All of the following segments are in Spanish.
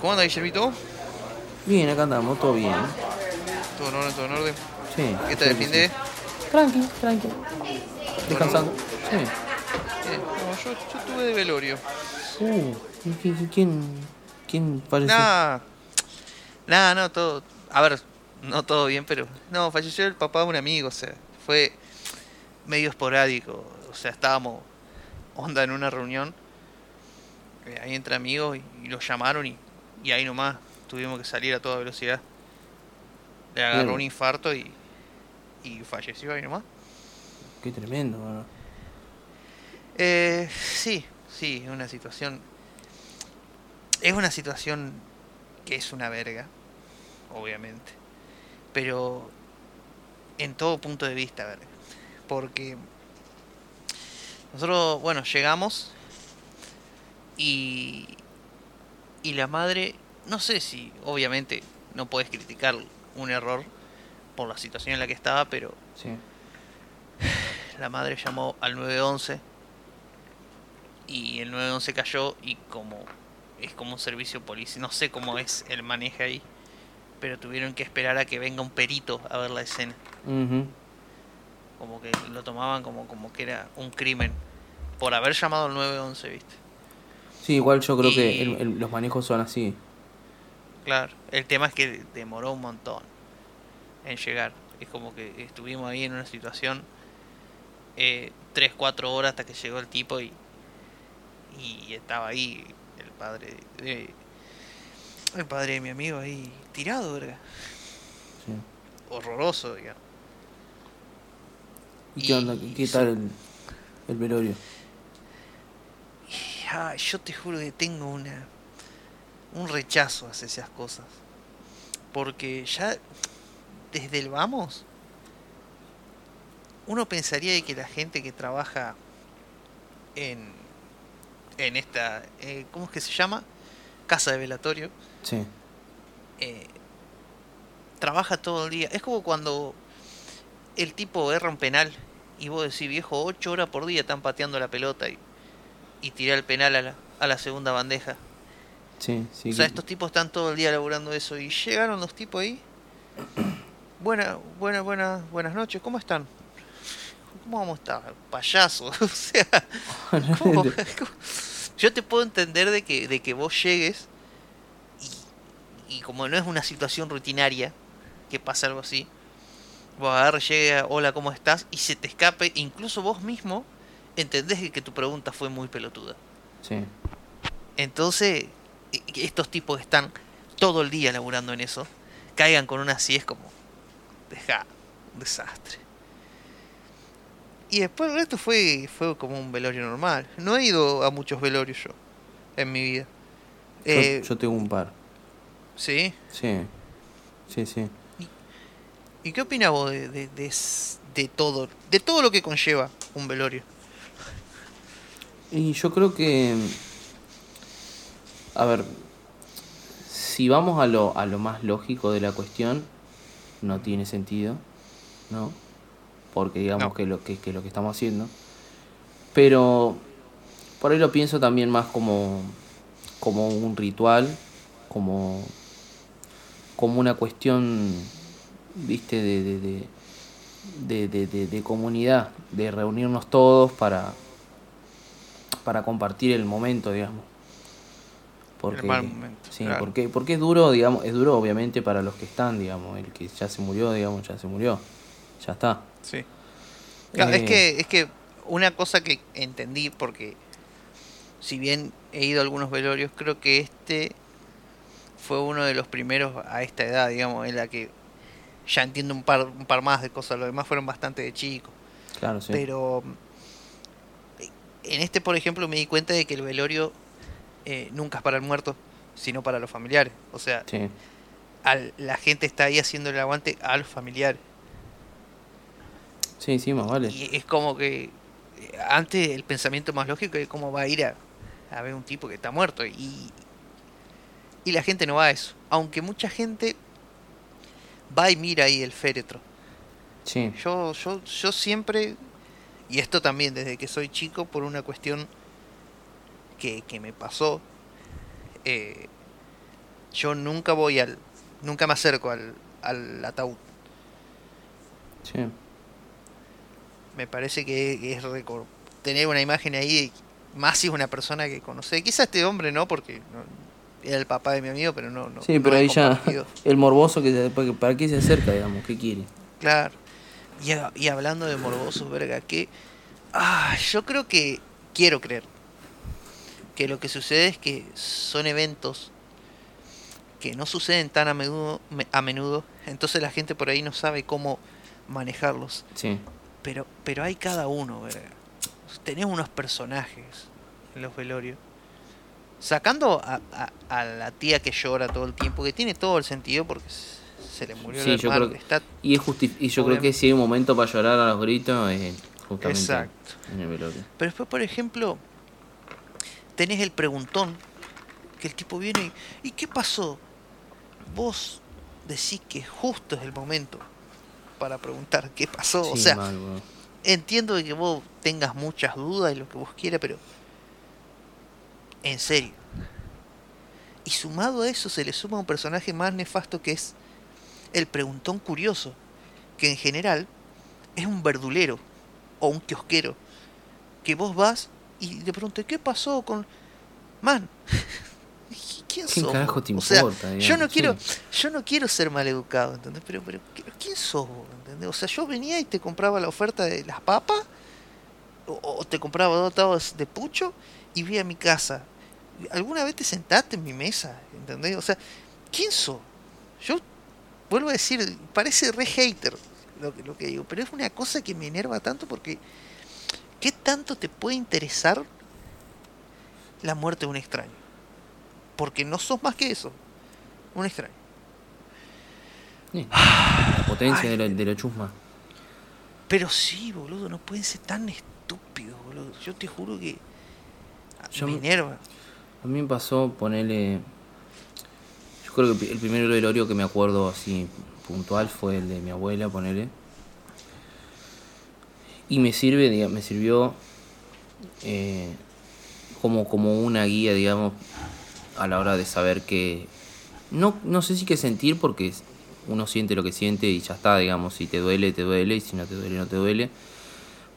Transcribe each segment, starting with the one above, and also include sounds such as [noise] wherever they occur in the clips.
¿Cómo anda, Guillermito? Bien, acá andamos, todo bien. ¿Todo en orden? ¿Todo en orden? Sí. ¿Qué te defiende? Tranqui, tranqui. Descansando. Sí. Bien. No, yo, yo estuve de velorio. Uh, ¿y qué- qué- ¿quién, quién falleció? Nada. Nada, no, todo. A ver, no todo bien, pero. No, falleció el papá de un amigo, o sea, fue medio esporádico. O sea, estábamos onda en una reunión. eh, ahí entre amigos y, y lo llamaron y, y ahí nomás tuvimos que salir a toda velocidad. Le agarró Bien. un infarto y, y falleció ahí nomás. Qué tremendo, mano. Eh, sí, sí, es una situación. Es una situación que es una verga, obviamente. Pero en todo punto de vista, verga. Porque nosotros, bueno, llegamos y. Y la madre, no sé si, obviamente, no puedes criticar un error por la situación en la que estaba, pero Sí. la madre llamó al 911 y el 911 cayó y como es como un servicio policial, no sé cómo es el manejo ahí, pero tuvieron que esperar a que venga un perito a ver la escena. Como que lo tomaban como como que era un crimen por haber llamado al 911, ¿viste? Sí, igual yo creo que el- los manejos son así. Claro, el tema es que demoró un montón en llegar. Es como que estuvimos ahí en una situación eh, 3, 4 horas hasta que llegó el tipo y, y estaba ahí el padre de, el padre de mi amigo ahí tirado, verga. Sí. Horroroso, digamos. ¿Y qué onda? Y- ¿Qué tal el, el velorio? Y, ay, yo te juro que tengo una un rechazo hacia esas cosas. Porque ya desde el vamos uno pensaría que la gente que trabaja en en esta eh, ¿cómo es que se llama? casa de velatorio Sí. eh, trabaja todo el día. Es como cuando el tipo erra un penal y vos decís, viejo, ocho horas por día están pateando la pelota y, y tira el penal a la, a la segunda bandeja. Sí, sí. o sea, estos tipos están todo el día laburando eso y llegaron los tipos ahí. [clears throat] Buena, buena, buena, buenas noches, ¿cómo están? ¿Cómo vamos a estar? Payaso, [laughs] o sea, [laughs] ¿cómo- cómo? yo te puedo entender de que, de que vos llegues y, y como no es una situación rutinaria, que pasa algo así, vos agarres, llega, hola, ¿cómo estás? Y se te escape, incluso vos mismo entendés que- tu pregunta fue muy pelotuda. Sí. Entonces, e- estos tipos que están todo el día laburando en eso, caigan con una así es como, deja, un desastre. Y después el resto fue, fue como un velorio normal. No he ido a muchos velorios yo, en mi vida. Yo, Eh, yo tengo un par. ¿Sí? Sí. Sí, sí. ¿Y qué opinas vos de, de, de de todo, de todo lo que conlleva un velorio? Y yo creo que. A ver. Si vamos a lo, a lo más lógico de la cuestión, no tiene sentido, ¿no? Porque digamos No. que, lo, que, que lo que estamos haciendo. Pero por ahí lo pienso también más como, como un ritual, como, como una cuestión, viste, de, de, de, de, comunidad, de reunirnos todos para, para compartir el momento, digamos. Porque, mal momento, Sí, claro. porque, porque es duro, digamos, es duro obviamente para los que están, digamos, el que ya se murió, digamos, ya se murió, ya está. Sí. Claro, es Eh, que es que una cosa que entendí porque si bien he ido a algunos velorios, creo que este fue uno de los primeros a esta edad, digamos, en la que ya entiendo un par un par más de cosas, los demás fueron bastante de chicos, Claro, sí. pero en este, por ejemplo, me di cuenta de que el velorio eh, nunca es para el muerto, sino para los familiares. O sea, Sí, al- la gente está ahí haciendo el aguante a los familiares. sí, sí, más vale. Y es como que eh, antes el pensamiento más lógico es cómo va a ir a, a ver un tipo que está muerto. Y, y la gente no va a eso. Aunque mucha gente va y mira ahí el féretro. Sí, Yo, yo, yo siempre y esto también desde que soy chico por una cuestión que, que me pasó, eh, yo nunca voy al, nunca me acerco al, al ataúd. Sí. Me parece que es recor- tener una imagen ahí, más si es una persona que conoce. Quizá este hombre no, porque no- era el papá de mi amigo, pero no. no Sí, pero ahí ya [laughs] el morboso que se- para qué se acerca, digamos, qué quiere. Claro. Y, hablando de morbosos, verga, que. Ah, yo creo que. Quiero creer. Que lo que sucede es que son eventos que no suceden tan a menudo, me- a menudo. Entonces la gente por ahí no sabe cómo manejarlos. Sí. Pero, pero hay cada uno, verga. Tenés unos personajes en los velorios. Sacando a, a- a la tía que llora todo el tiempo, que tiene todo el sentido porque se le murió Sí, el yo hermano, creo que- está Y, es justi- y yo creo que si hay un momento para llorar a los gritos es justamente Exacto. en el velorio. Pero después, por ejemplo, tenés el preguntón, que el tipo viene y, ¿y qué pasó? Vos decís que justo es el momento para preguntar qué pasó. o sea, mal, entiendo de que vos tengas muchas dudas y lo que vos quieras, pero en serio. Y sumado a eso se le suma un personaje más nefasto que es el preguntón curioso, que en general es un verdulero o un kiosquero, que vos vas y de pronto, ¿qué pasó con... Man, [laughs] ¿quién ¿Quién sos? carajo te O sea, importa, yo no quiero, yo no quiero ser maleducado, ¿entendés? Pero, pero, pero ¿quién sos vos? ¿entendés? O sea, yo venía y te compraba la oferta de las papas, o, o te compraba dos tabas de pucho, y vi a mi casa. ¿Alguna vez te sentaste en mi mesa? ¿Entendés? O sea, ¿quién sos? Yo vuelvo a decir, parece re hater lo que, lo que digo, pero es una cosa que me enerva tanto porque ¿qué tanto te puede interesar la muerte de un extraño? Porque no sos más que eso, un extraño. Sí. La potencia Ay. de la chusma. Pero sí, boludo, no pueden ser tan estúpidos, boludo. Yo te juro que Yo. A mí me pasó ponerle. Yo creo que el primer velorio que me acuerdo así puntual fue el de mi abuela, ponele. Y me sirve, diga- me sirvió eh, como, como una guía, digamos, a la hora de saber que. No, no sé si qué sentir porque uno siente lo que siente y ya está, digamos, si te duele, te duele, y si no te duele, no te duele.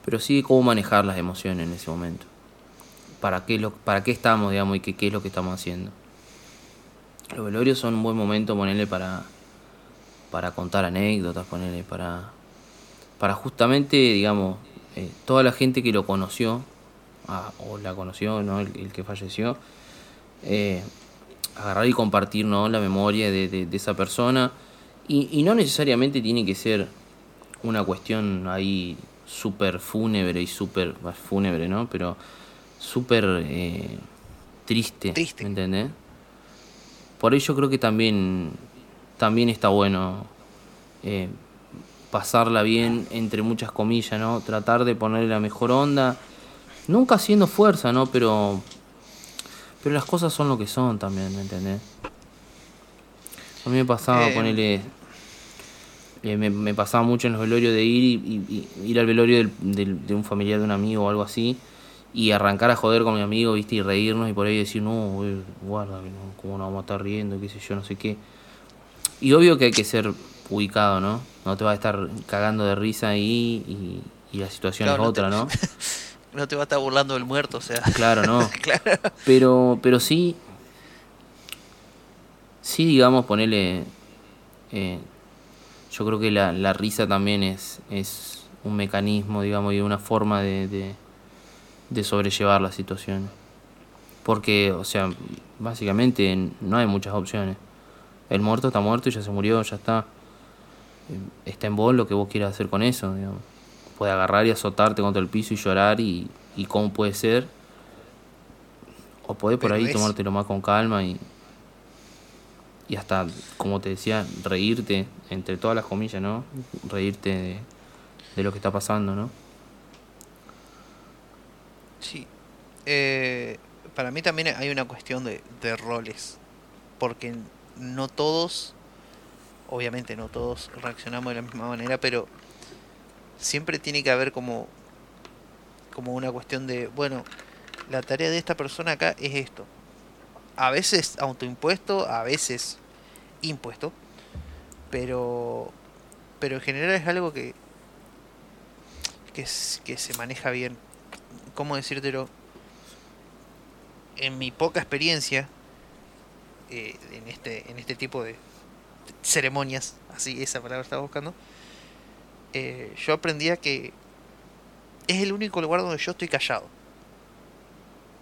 Pero sí cómo manejar las emociones en ese momento para qué, lo, para qué estamos, digamos, y qué, qué es lo que estamos haciendo. Los velorios son un buen momento, ponerle para, para contar anécdotas, ponerle para, para justamente, digamos, eh, toda la gente que lo conoció, ah, o la conoció, ¿no? el, que falleció, eh, agarrar y compartir ¿no? la memoria de, de- esa persona. Y, y no necesariamente tiene que ser una cuestión ahí súper fúnebre y súper fúnebre, ¿no? Pero súper eh, triste, Triste. ¿me entendés? Por ello creo que también, también está bueno eh, pasarla bien, entre muchas comillas, ¿no? Tratar de ponerle la mejor onda, nunca haciendo fuerza, ¿no? Pero, pero las cosas son lo que son también, ¿me entendés? A mí me pasaba Eh, ponerle... eh, me, me pasaba mucho en los velorios de ir y, y- y ir al velorio del- del- de un familiar de un amigo o algo así y arrancar a joder con mi amigo, viste, y reírnos y por ahí decir, no, güey, guarda, no, cómo nos vamos a estar riendo, qué sé yo, no sé qué. Y obvio que hay que ser ubicado, ¿no? No te vas a estar cagando de risa ahí y, y la situación Claro, es no te- otra, ¿no? [laughs] No te va a estar burlando del muerto, o sea. [laughs] Claro, no. [laughs] claro. Pero, pero sí, sí, digamos, ponerle, eh, yo creo que la, la risa también es, es un mecanismo, digamos, y una forma de, de, de sobrellevar la situación. Porque, o sea, básicamente no hay muchas opciones. El muerto está muerto y ya se murió, ya está. Eh, Está en vos lo que vos quieras hacer con eso, digamos. Puede agarrar y azotarte contra el piso y llorar y, y cómo puede ser. O podés por Pero ahí es- tomártelo más con calma y, y hasta, como te decía, reírte, entre todas las comillas, ¿no? Reírte de, de lo que está pasando, ¿no? Sí. Eh, para mí también hay una cuestión de, roles. Porque no todos, obviamente no todos reaccionamos de la misma manera, pero siempre tiene que haber como como una cuestión de, bueno, la tarea de esta persona acá es esto. A veces autoimpuesto, a veces impuesto, pero pero en general es algo que, que se maneja bien. ¿Cómo decírtelo? En mi poca experiencia eh, en este en este tipo de ceremonias, así esa palabra estaba buscando, eh, yo aprendía que es el único lugar donde yo estoy callado.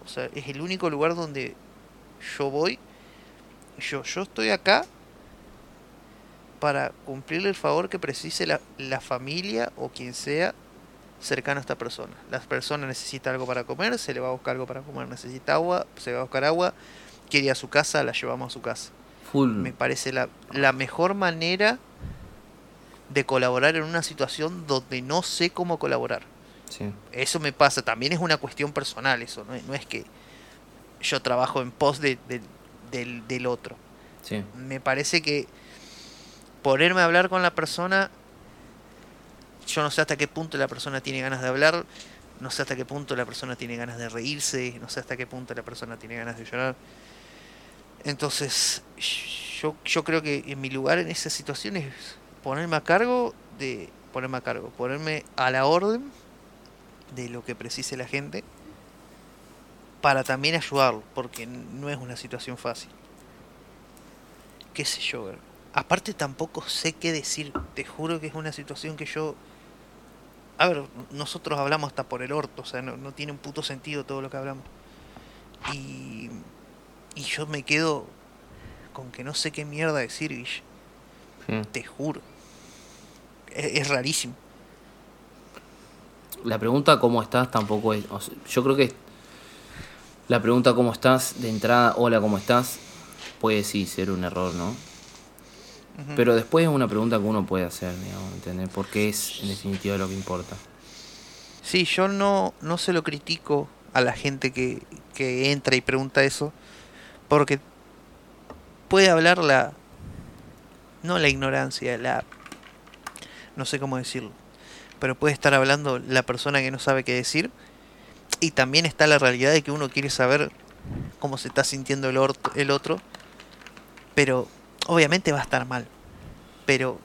O sea, es el único lugar donde yo voy. Yo, yo estoy acá para cumplirle el favor que precise la, la familia o quien sea cercano a esta persona. La persona necesita algo para comer, se le va a buscar algo para comer. Necesita agua, se va a buscar agua. Quiere ir a su casa, la llevamos a su casa. Me parece la, la mejor manera de colaborar en una situación donde no sé cómo colaborar. Eso me pasa, también es una cuestión personal eso, no, es que yo trabajo en pos de, del, del, otro. Me parece que ponerme a hablar con la persona, yo no sé hasta qué punto la persona tiene ganas de hablar, no sé hasta qué punto la persona tiene ganas de reírse, no sé hasta qué punto la persona tiene ganas de llorar. Entonces, yo, yo creo que en mi lugar en esa situación es ponerme a cargo de ponerme a cargo, ponerme a la orden de lo que precise la gente para también ayudarlo, porque no es una situación fácil. Qué sé yo, aparte tampoco sé qué decir, te juro que es una situación que yo... A ver, nosotros hablamos hasta por el orto, o sea, no, tiene un puto sentido todo lo que hablamos. Y, y yo me quedo con que no sé qué mierda decir, Guille. Hmm. Te juro. es rarísimo la pregunta cómo estás tampoco es. yo creo que la pregunta cómo estás de entrada, hola, ¿cómo estás? Puede sí ser un error, ¿no? Pero después es una pregunta que uno puede hacer, digamos, ¿entendés? Porque es en definitiva lo que importa. Sí, yo no, no se lo critico a la gente que, que entra y pregunta eso, porque puede hablar la. No la ignorancia, la. No sé cómo decirlo pero puede estar hablando la persona que no sabe qué decir. Y también está la realidad de que uno quiere saber cómo se está sintiendo el, el otro. Pero obviamente va a estar mal. Pero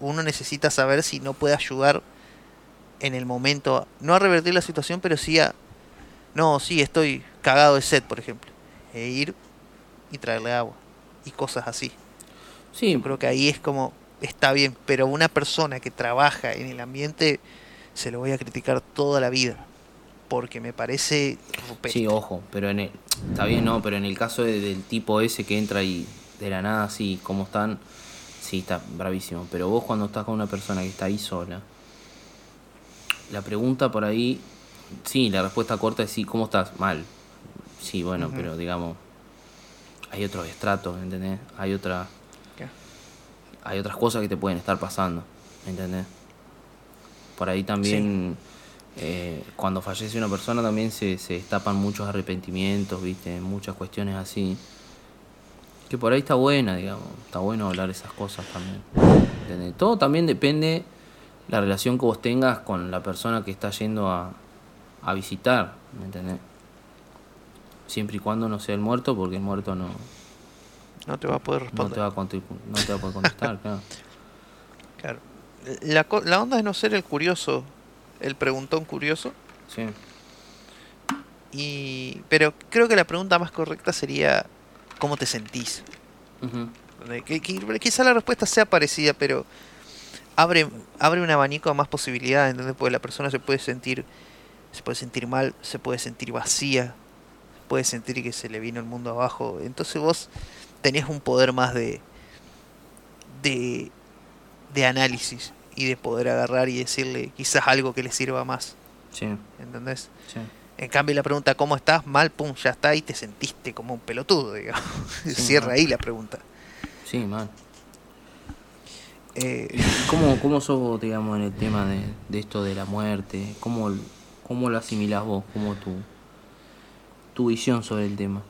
uno necesita saber si no puede ayudar en el momento, no a revertir la situación, pero sí a, no, sí, estoy cagado de sed, por ejemplo. E ir y traerle agua. Y cosas así. Sí. creo que ahí es como está bien, pero una persona que trabaja en el ambiente se lo voy a criticar toda la vida. Porque me parece Sí, ojo, pero en el, está bien, no, pero en el caso del tipo ese que entra y de la nada así, como están, sí, está bravísimo. Pero vos cuando estás con una persona que está ahí sola, la pregunta por ahí, sí, la respuesta corta es sí, ¿cómo estás? Mal. Sí, bueno, pero digamos, hay otros estratos, ¿entendés? Hay otra hay otras cosas que te pueden estar pasando, ¿entendés? Por ahí también, eh, cuando fallece una persona también se, se destapan muchos arrepentimientos, ¿viste? Muchas cuestiones así. Que por ahí está buena, digamos. Está bueno hablar esas cosas también. ¿entendés? Todo también depende la relación que vos tengas con la persona que está yendo a, a visitar, ¿me entendés? Siempre y cuando no sea el muerto, porque el muerto no, no te va a poder responder. No te va a, poder [laughs] contestar, claro. Claro. La, la onda es no ser el curioso, el preguntón curioso. Sí. Y, pero creo que la pregunta más correcta sería ¿cómo te sentís? quizá la respuesta sea parecida, pero abre, abre un abanico a más posibilidades, entonces Porque la persona se puede sentir, se puede sentir mal, se puede sentir vacía, puede sentir que se le vino el mundo abajo. Entonces vos tenés un poder más de, de, de análisis y de poder agarrar y decirle quizás algo que le sirva más. Sí. ¿Entendés? En cambio la pregunta ¿cómo estás? Mal, pum, ya está y te sentiste como un pelotudo, digamos. [laughs] Cierra ahí la pregunta. Sí, mal. Eh, ¿Cómo, [laughs] ¿Cómo sos digamos, en el tema de, de esto de la muerte? ¿Cómo, ¿Cómo lo asimilás vos? ¿Cómo tu, tu visión sobre el tema?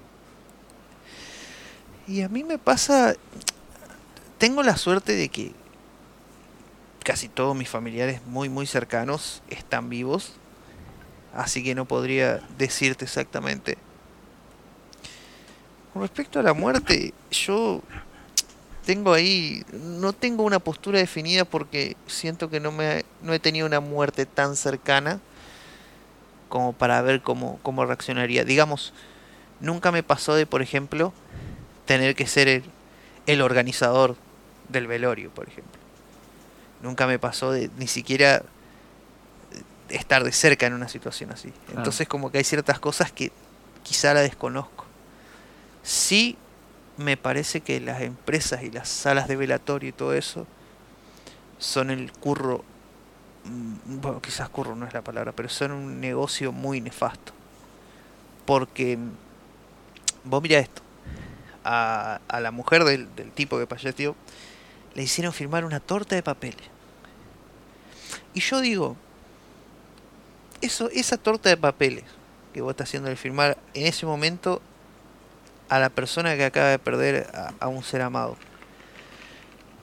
Y a mí me pasa, tengo la suerte de que casi todos mis familiares muy muy cercanos están vivos. Así que no podría decirte exactamente. Con respecto a la muerte, yo tengo ahí, no tengo una postura definida porque siento que no, me, no he tenido una muerte tan cercana como para ver cómo, cómo reaccionaría. Digamos, nunca me pasó de, por ejemplo, tener que ser el, el organizador del velorio, por ejemplo. Nunca me pasó de ni siquiera estar de cerca en una situación así. Entonces como que hay ciertas cosas que quizá la desconozco. Sí me parece que las empresas y las salas de velatorio y todo eso son el curro, mm, bueno, quizás curro no es la palabra, pero son un negocio muy nefasto. Porque mm, vos mira esto, a, a la mujer del, del tipo que falleció le hicieron firmar una torta de papeles. Y yo digo, eso, esa torta de papeles que vos estás haciendo el firmar en ese momento a la persona que acaba de perder a, un ser amado.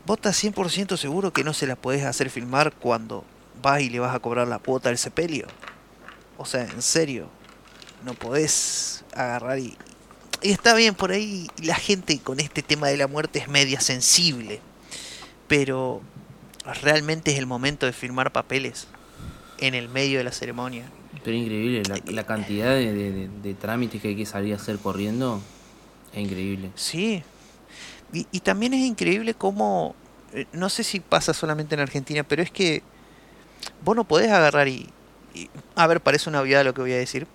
Vos estás 100% seguro que no se la podés hacer filmar cuando vas y le vas a cobrar la cuota del sepelio. O sea, en serio, no podés agarrar y... Y está bien, por ahí la gente con este tema de la muerte es media sensible. Pero realmente es el momento de firmar papeles en el medio de la ceremonia. Pero increíble, la, cantidad de, trámites que hay que salir a hacer corriendo es increíble. Sí, y, también es increíble cómo, eh, no sé si pasa solamente en Argentina, pero es que vos no podés agarrar y, a ver, parece una obviedad lo que voy a decir,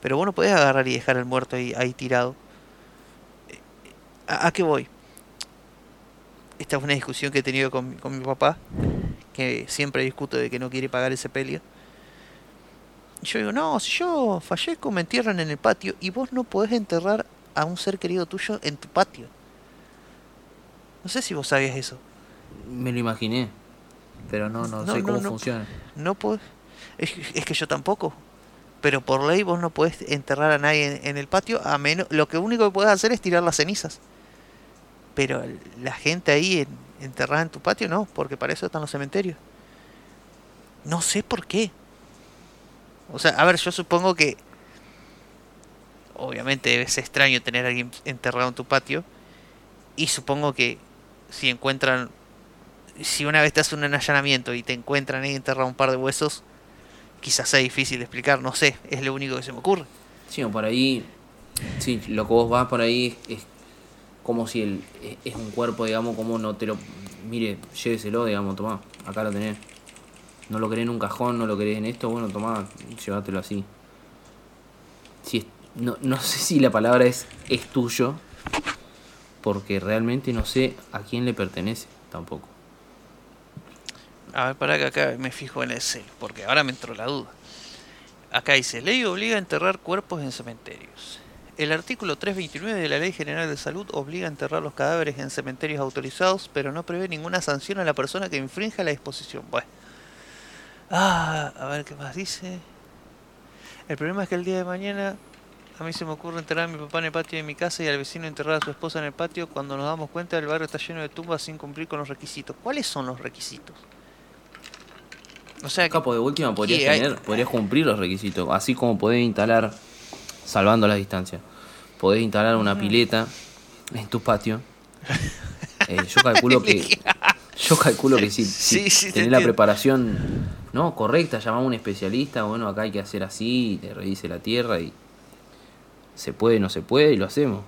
pero vos no podés agarrar y dejar al muerto ahí, ahí tirado. ¿A, qué voy? Esta es una discusión que he tenido con, con mi papá que siempre discuto de que no quiere pagar ese pelio. yo digo, no, si yo fallezco me entierran en el patio y vos no podés enterrar a un ser querido tuyo en tu patio. No sé si vos sabías eso. Me lo imaginé, pero no, no, sé cómo funciona. No podés. Es, es, que yo tampoco. Pero por ley vos no podés enterrar a nadie en, el patio, a menos. Lo que único que podés hacer es tirar las cenizas. Pero la gente ahí en, enterrada en tu patio, no, porque para eso están los cementerios. No sé por qué. O sea, a ver, yo supongo que obviamente es extraño tener a alguien enterrado en tu patio y supongo que si encuentran si una vez te hacen un allanamiento y te encuentran ahí enterrado un par de huesos, quizás sea difícil de explicar, no sé, es lo único que se me ocurre. Sí, o por ahí, sí, lo que vos vas por ahí es como si el, e, es un cuerpo, digamos, como no te lo... Mire, lléveselo, digamos, tomá, acá lo tenés. No lo querés en un cajón, no lo querés en esto, bueno, tomá, llévatelo así. Si no, no sé si la palabra es es tuyo, porque realmente no sé a quién le pertenece tampoco. A ver, para que acá me fijo en el cel, porque ahora me entró la duda. Acá dice, ley obliga a enterrar cuerpos en cementerios. El artículo 329 de la Ley General de Salud obliga a enterrar los cadáveres en cementerios autorizados, pero no prevé ninguna sanción a la persona que infrinja la disposición. Bueno. Ah, a ver qué más dice. El problema es que el día de mañana a mí se me ocurre enterrar a mi papá en el patio de mi casa y al vecino enterrar a su esposa en el patio cuando nos damos cuenta el barrio está lleno de tumbas sin cumplir con los requisitos. ¿Cuáles son los requisitos? O sea, capo de última podrías tener, podrías cumplir los requisitos, así como poder instalar salvando las distancias podés instalar una pileta en tu patio. Eh, yo calculo que [laughs] yo calculo que si, si tenés la preparación no correcta, llamamos a un especialista, bueno, acá hay que hacer así, te revise la tierra y se puede, no se puede y lo hacemos.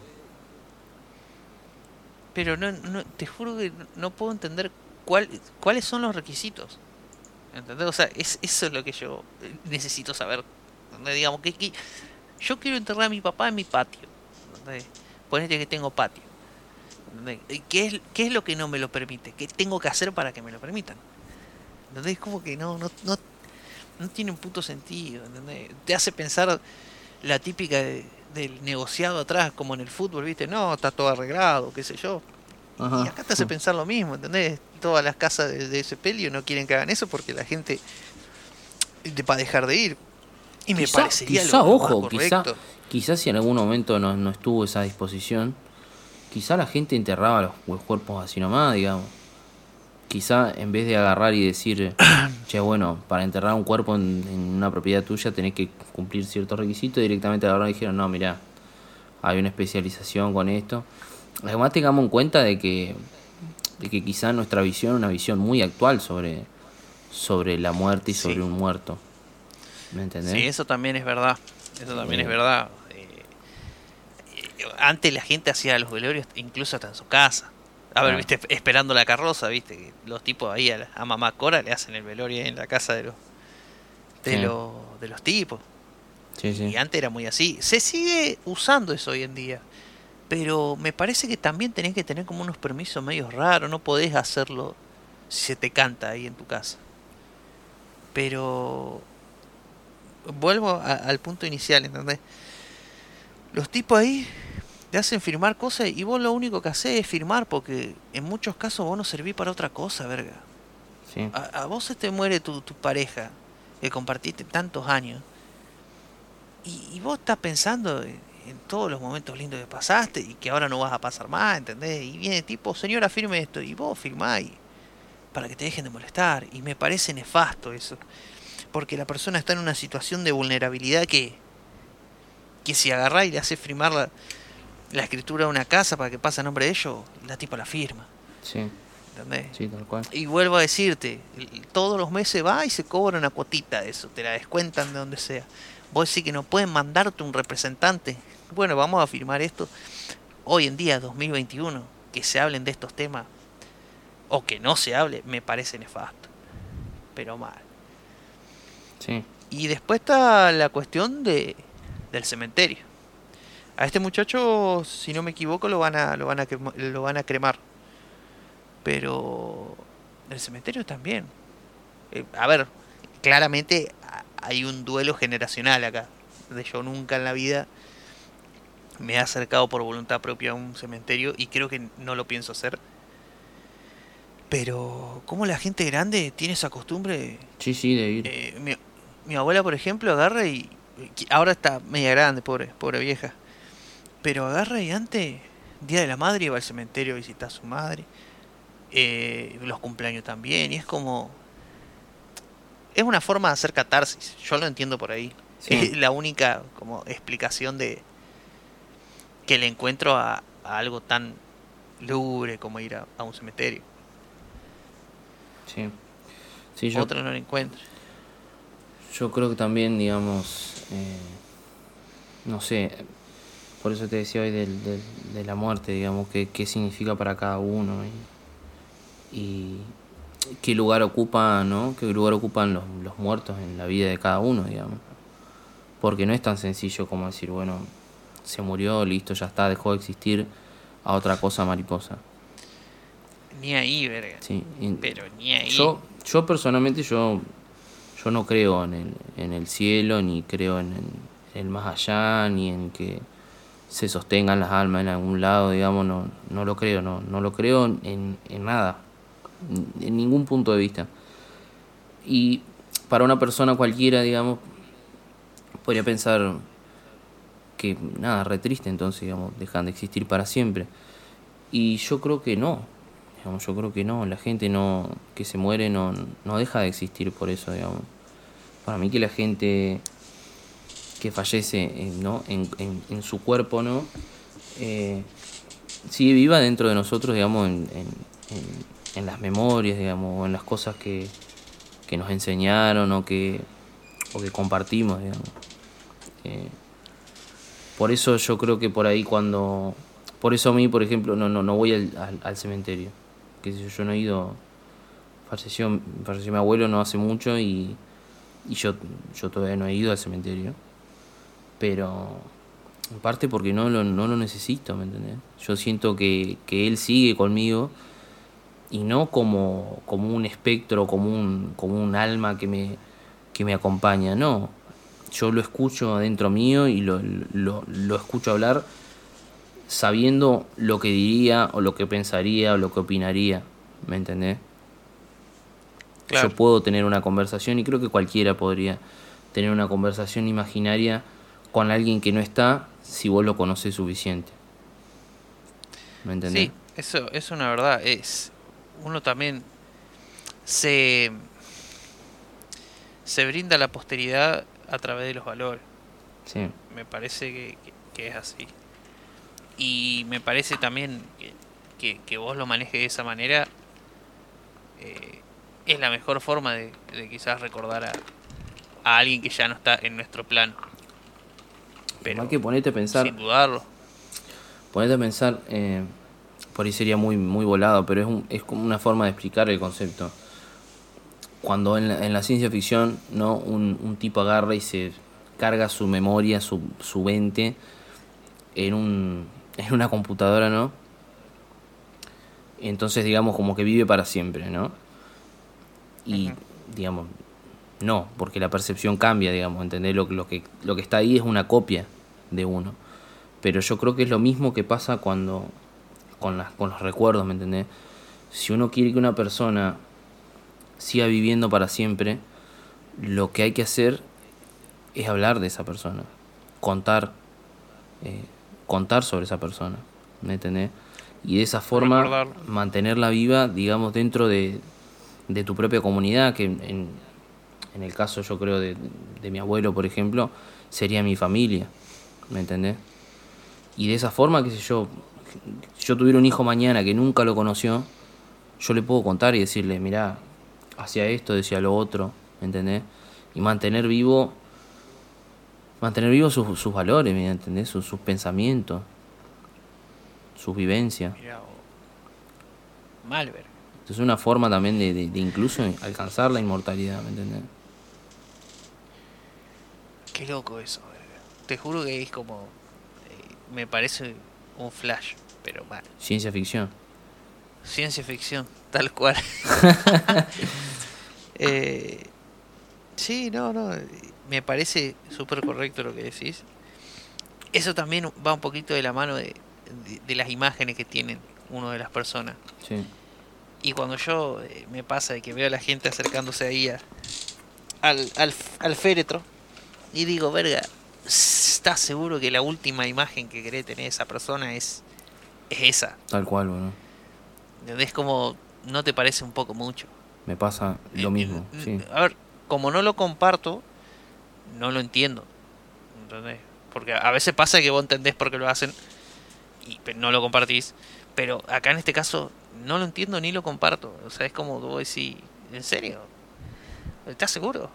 Pero no, no te juro que no puedo entender cuál, cuáles son los requisitos. ¿Entendés? O sea, es, eso es lo que yo necesito saber. Digamos que yo quiero enterrar a mi papá en mi patio Ponete que tengo patio. ¿Qué es, ¿Qué es lo que no me lo permite? ¿Qué tengo que hacer para que me lo permitan? ¿Entendés? Como que no, no, no, no tiene un puto sentido. Te hace pensar la típica del negociado atrás, como en el fútbol, ¿viste? No, está todo arreglado, qué sé yo. Y acá te hace pensar lo mismo, ¿entendés? Todas las casas de, ese pelio no quieren que hagan eso porque la gente va a dejar de ir. Y me parecería lo, ojo, correcto. Quizás si en algún momento no, no estuvo esa disposición, quizá la gente enterraba los, cuerpos así nomás, digamos. quizá en vez de agarrar y decir, [clears throat] che, bueno, para enterrar un cuerpo en, una propiedad tuya tenés que cumplir ciertos requisitos, directamente agarraron y dijeron, no, mira, hay una especialización con esto. Además tengamos en cuenta de que, de que quizá nuestra visión es una visión muy actual sobre, sobre la muerte y sobre un muerto. ¿Me entendés? Sí, eso también es verdad. Eso también es verdad. Eh, antes la gente hacía los velorios incluso hasta en su casa. A ver, viste, esperando la carroza, viste, los tipos ahí a, mamá Cora le hacen el velorio en la casa de los de, los, de los tipos. Y antes era muy así. Se sigue usando eso hoy en día. Pero me parece que también tenés que tener como unos permisos medio raros. No podés hacerlo si se te canta ahí en tu casa. Pero vuelvo al punto inicial, ¿entendés? Los tipos ahí te hacen firmar cosas y vos lo único que haces es firmar porque en muchos casos vos no servís para otra cosa, verga. A, vos se te muere tu, tu pareja que compartiste tantos años y, vos estás pensando en, todos los momentos lindos que pasaste y que ahora no vas a pasar más, ¿entendés? Y viene tipo, señora, firme esto y vos firmáis para que te dejen de molestar y me parece nefasto eso porque la persona está en una situación de vulnerabilidad que que si agarrá y le hace firmar la, la escritura de una casa para que pase a nombre de ellos, la tipa la firma. Sí. ¿Entendés? Sí, tal cual. Y vuelvo a decirte, todos los meses va y se cobra una cuotita de eso, te la descuentan de donde sea. Vos decís que no pueden mandarte un representante. Bueno, vamos a firmar esto. Hoy en día, 2021, que se hablen de estos temas, o que no se hable, me parece nefasto. Pero mal. Sí. Y después está la cuestión de, del cementerio. A este muchacho, si no me equivoco, lo van a, lo van a, lo van a cremar. Pero el cementerio también. Eh, a ver, claramente hay un duelo generacional acá. De yo nunca en la vida me he acercado por voluntad propia a un cementerio y creo que no lo pienso hacer. Pero, ¿cómo la gente grande tiene esa costumbre? Sí, sí, de ir. Eh, mi, abuela, por ejemplo, agarra y. Ahora está media grande, pobre, pobre vieja. Pero agarra y antes, Día de la Madre, iba al cementerio a visitar a su madre. Eh, los cumpleaños también. Y es como. Es una forma de hacer catarsis. Yo lo entiendo por ahí. Es la única como explicación de. que le encuentro a, algo tan lúgubre como ir a, un cementerio. Sí. sí yo, Otro no lo encuentro. Yo creo que también, digamos. Eh, no sé por eso te decía hoy del, de la muerte, digamos, qué, qué significa para cada uno y, qué lugar ocupa, ¿no? Qué lugar ocupan los, los muertos en la vida de cada uno, digamos. Porque no es tan sencillo como decir, bueno, se murió, listo, ya está, dejó de existir a otra cosa mariposa. Ni ahí, verga. Sí, pero ni ahí. Yo, yo personalmente, yo, yo no creo en el, en el cielo, ni creo en el más allá, ni en que se sostengan las almas en algún lado, digamos, no, no lo creo, no, no lo creo en, en nada, en ningún punto de vista. Y para una persona cualquiera, digamos, podría pensar que nada, re triste, entonces, digamos, dejan de existir para siempre. Y yo creo que no, digamos, yo creo que no, la gente no que se muere no, no deja de existir por eso, digamos. Para mí que la gente que fallece eh, ¿no? en, en, su cuerpo, ¿no? Eh, sigue viva dentro de nosotros, digamos, en, en, las memorias, digamos, o en las cosas que, que nos enseñaron o que, o que compartimos, digamos. Eh, por eso yo creo que por ahí cuando... Por eso a mí, por ejemplo, no, no, no voy al, al, cementerio. Que yo, yo no he ido... Falleció, falleció mi abuelo no hace mucho y, y yo, yo todavía no he ido al cementerio pero en parte porque no lo, no lo necesito, ¿me entendés? Yo siento que, que él sigue conmigo y no como, como un espectro, como un, como un alma que me, que me acompaña, no. Yo lo escucho adentro mío y lo, lo, lo escucho hablar sabiendo lo que diría o lo que pensaría o lo que opinaría, ¿me entendés? Yo puedo tener una conversación y creo que cualquiera podría tener una conversación imaginaria con alguien que no está si vos lo conoces suficiente. ¿Me entendés? Sí, eso es una verdad. Es uno también se, se brinda la posteridad a través de los valores. Sí. Me parece que, que- que es así. Y me parece también que, que- que vos lo manejes de esa manera eh, es la mejor forma de, de quizás recordar a, a alguien que ya no está en nuestro plano. Pero Hay que ponerte a pensar, sin dudarlo. ponerte a pensar, eh, por ahí sería muy, muy volado, pero es, un- es como una forma de explicar el concepto. Cuando en la, en la ciencia ficción, ¿no? Un, un tipo agarra y se carga su memoria, su, su mente en, un, en una computadora, ¿no? Entonces, digamos, como que vive para siempre, ¿no? Y, digamos, no, porque la percepción cambia, digamos, ¿entendés? Lo, lo, que, lo que está ahí es una copia de uno. Pero yo creo que es lo mismo que pasa cuando con, las, con los recuerdos, ¿me entendés? Si uno quiere que una persona siga viviendo para siempre, lo que hay que hacer es hablar de esa persona, contar, eh, contar sobre esa persona, ¿me entendés? Y de esa forma mantenerla viva, digamos, dentro de, de tu propia comunidad, que en, en el caso yo creo de, de mi abuelo, por ejemplo, sería mi familia, ¿me entendés? Y de esa forma, qué sé yo, si yo tuviera un hijo mañana que nunca lo conoció, yo le puedo contar y decirle, mirá, hacía esto, decía lo otro, ¿me entendés? Y mantener vivo, mantener vivos sus, sus valores, ¿me entendés? Sus, sus pensamientos, sus vivencias. Malver. Es una forma también de, de- de incluso alcanzar la inmortalidad, ¿me entendés? Qué loco eso. Te juro que es como. eh, me parece un flash, pero bueno. Ciencia ficción. Ciencia ficción, tal cual. [laughs] [laughs] Eh, sí, no, no. Me parece súper correcto lo que decís. Eso también va un poquito de la mano de, de- de las imágenes que tienen uno de las personas. Sí. Y cuando yo eh, me pasa de que veo a la gente acercándose ahí a- al, al, al féretro y digo, verga, ¿estás seguro que la última imagen que querés tener esa persona es, es esa? Tal cual, bueno. ¿Entendés? Como no te parece un poco mucho. Me pasa lo Eh, mismo, eh, sí. A ver, como no lo comparto, no lo entiendo. ¿Entendés? Porque a veces pasa que vos entendés por qué lo hacen y no lo compartís. Pero acá en este caso no lo entiendo ni lo comparto. O sea, es como vos decís, ¿en serio? ¿Estás seguro?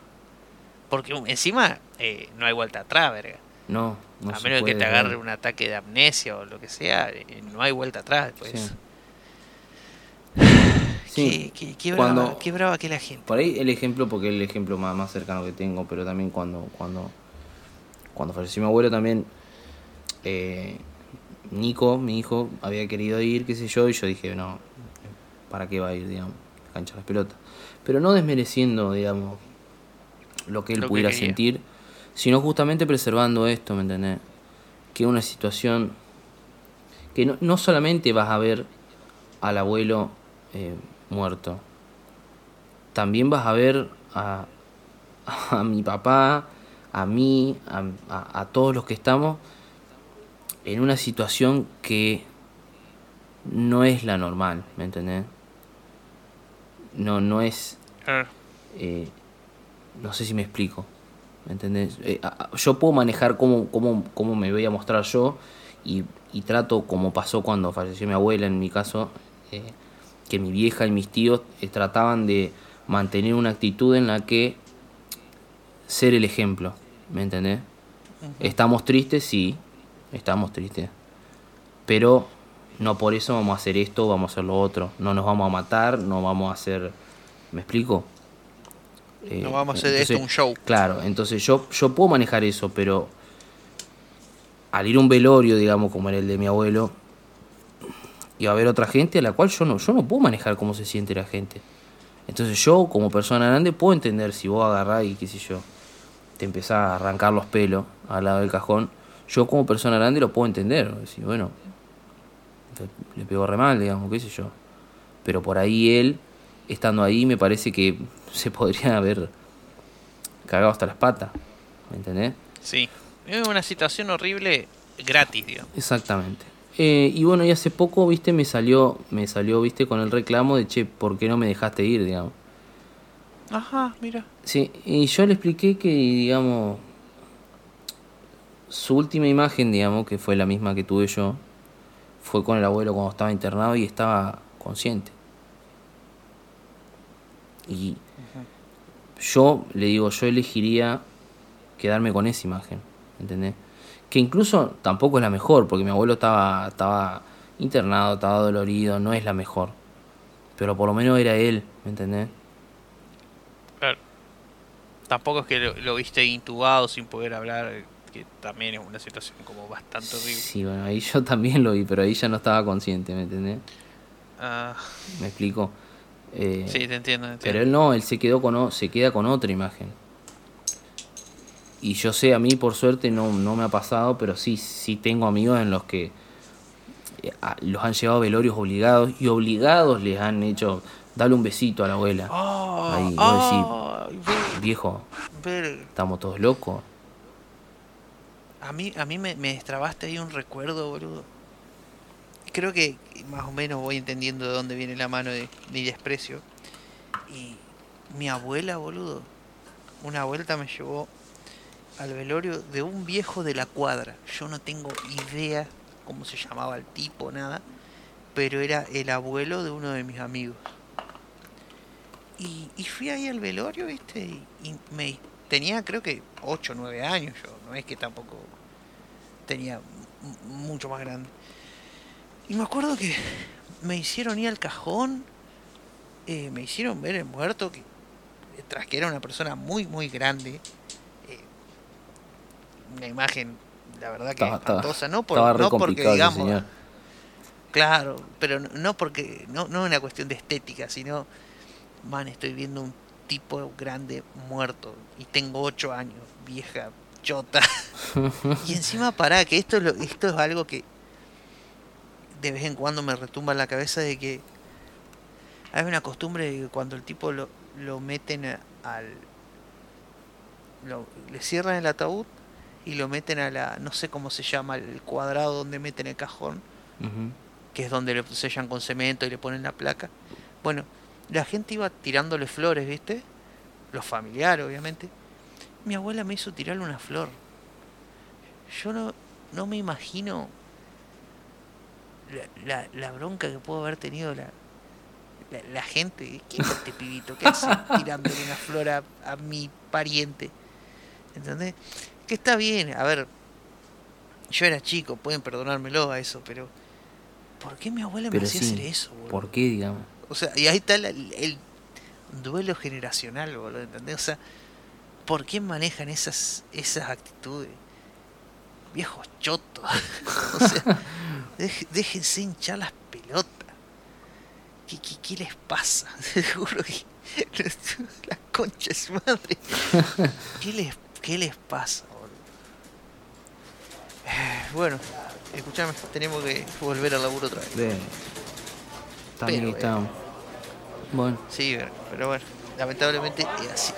Porque encima eh, no hay vuelta atrás, verga. No, no a menos que te agarre ver. un ataque de amnesia o lo que sea, eh, no hay vuelta atrás después. Sí. [sighs] Qué, Sí, qué- qué cuando- brava, qué brava que la gente. Por ahí el ejemplo, porque es el ejemplo más, más cercano que tengo, pero también cuando cuando cuando falleció mi abuelo también eh, Nico, mi hijo, había querido ir, qué sé yo, y yo dije, no, ¿para qué va a ir, digamos? Cancha las pelotas. Pero no desmereciendo, digamos, lo que él Lo pudiera sentir, sino justamente preservando esto, ¿me entendés? Que una situación que no, no solamente vas a ver al abuelo eh, muerto, también vas a ver a, a mi papá, a mí, a, a- a todos los que estamos en una situación que no es la normal, ¿me entendés? No, no es Ah, eh, no sé si me explico. ¿Me entendés? Eh, yo puedo manejar cómo, cómo, cómo me voy a mostrar yo y, y trato como pasó cuando falleció mi abuela, en mi caso, eh, que mi vieja y mis tíos eh, trataban de mantener una actitud en la que ser el ejemplo. ¿Me entendés? Estamos tristes, sí, estamos tristes. Pero no por eso vamos a hacer esto, vamos a hacer lo otro. No nos vamos a matar, no vamos a hacer... ¿Me explico? Eh, No vamos a hacer esto un show. Claro, entonces yo, yo puedo manejar eso, pero al ir a un velorio, digamos, como era el de mi abuelo, y va a haber otra gente a la cual yo no, yo no puedo manejar cómo se siente la gente. Entonces yo, como persona grande, puedo entender si vos agarrás y qué sé yo, te empezás a arrancar los pelos al lado del cajón. Yo como persona grande lo puedo entender. Decir, bueno, le, pegó re mal, digamos, qué sé yo. Pero por ahí él, estando ahí, me parece que [laughs] se podría haber cagado hasta las patas. ¿Me entendés? Sí. Es una situación horrible gratis, digamos. Exactamente. Eh, y bueno, y hace poco, viste, me salió, me salió, viste, con el reclamo de, che, ¿por qué no me dejaste ir, digamos? Ajá, mira. Sí, y yo le expliqué que, digamos, su última imagen, digamos, que fue la misma que tuve yo, fue con el abuelo cuando estaba internado y estaba consciente. Y yo le digo, yo elegiría quedarme con esa imagen, ¿entendés? Que incluso tampoco es la mejor, porque mi abuelo estaba, estaba internado, estaba dolorido, no es la mejor. Pero por lo menos era él, ¿me entendés? Claro. Tampoco es que lo, lo viste intubado sin poder hablar, que también es una situación como bastante horrible. Sí, bueno, ahí yo también lo vi, pero ahí ya no estaba consciente, ¿me entendés? Ah, ¿Me explico? Eh, sí, te entiendo, te entiendo. Pero él no, él se quedó con o- se queda con otra imagen. Y yo sé, a mí por suerte no, no me ha pasado, pero sí, sí tengo amigos en los que eh, los han llevado a velorios obligados y obligados les han hecho darle un besito a la abuela. Ah, Ahí, ah, ve- Viejo, ver, estamos todos locos. a mí, a mí me, me destrabaste ahí un recuerdo, boludo. Creo que más o menos voy entendiendo de dónde viene la mano de mi desprecio. Y mi abuela, boludo, una vuelta me llevó al velorio de un viejo de la cuadra. Yo no tengo idea cómo se llamaba el tipo, nada. Pero era el abuelo de uno de mis amigos. Y, fui ahí al velorio, viste, y, me tenía creo que 8 o 9 años yo, no es que tampoco tenía mucho más grande. Y me acuerdo que me hicieron ir al cajón, eh, me hicieron ver el muerto, que tras que era una persona muy, muy grande, una imagen, la verdad que Estaba, estaba- espantosa, no, por, no porque digamos. Claro, pero no, porque, no, no es una cuestión de estética, sino, man, estoy viendo un tipo grande muerto y tengo ocho años, vieja, chota. [laughs] y encima pará, que esto, es lo- esto es algo que de vez en cuando me retumba en la cabeza de que hay una costumbre de que cuando el tipo lo, lo meten al... Lo, le cierran el ataúd y lo meten a la, no sé cómo se llama, el cuadrado donde meten el cajón que es donde le sellan con cemento y le ponen la placa. Bueno, la gente iba tirándole flores, ¿viste? Los familiares, obviamente. Mi abuela me hizo tirarle una flor. Yo no, no me imagino la, la, la bronca que pudo haber tenido la, la, la gente. ¿Quién es este pibito? ¿Qué hace [laughs] tirándole una flor a, a mi pariente? ¿Entendés? Que está bien, a ver, yo era chico, pueden perdonármelo a eso, pero ¿por qué mi abuela me hacía sí, hacer eso, boludo? ¿por qué, digamos? O sea, y ahí está el, el duelo generacional, boludo, ¿entendés? O sea, ¿por qué manejan esas, esas actitudes? Viejos chotos. [laughs] o sea, [laughs] déjense hinchar las pelotas. ¿Qué, qué, qué les pasa? [laughs] Te juro que. La concha de su madre. ¿Qué les, qué les pasa, [sighs] Bueno, escuchame, tenemos que volver al laburo otra vez. Bien. También Pero, eh, estamos. Bueno, Sí, pero- pero bueno, lamentablemente es así.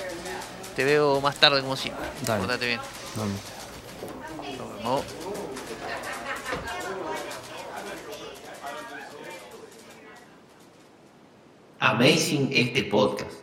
Te veo más tarde como siempre. Dale. Pórtate bien. vamos. Nos vemos. Amazing este podcast.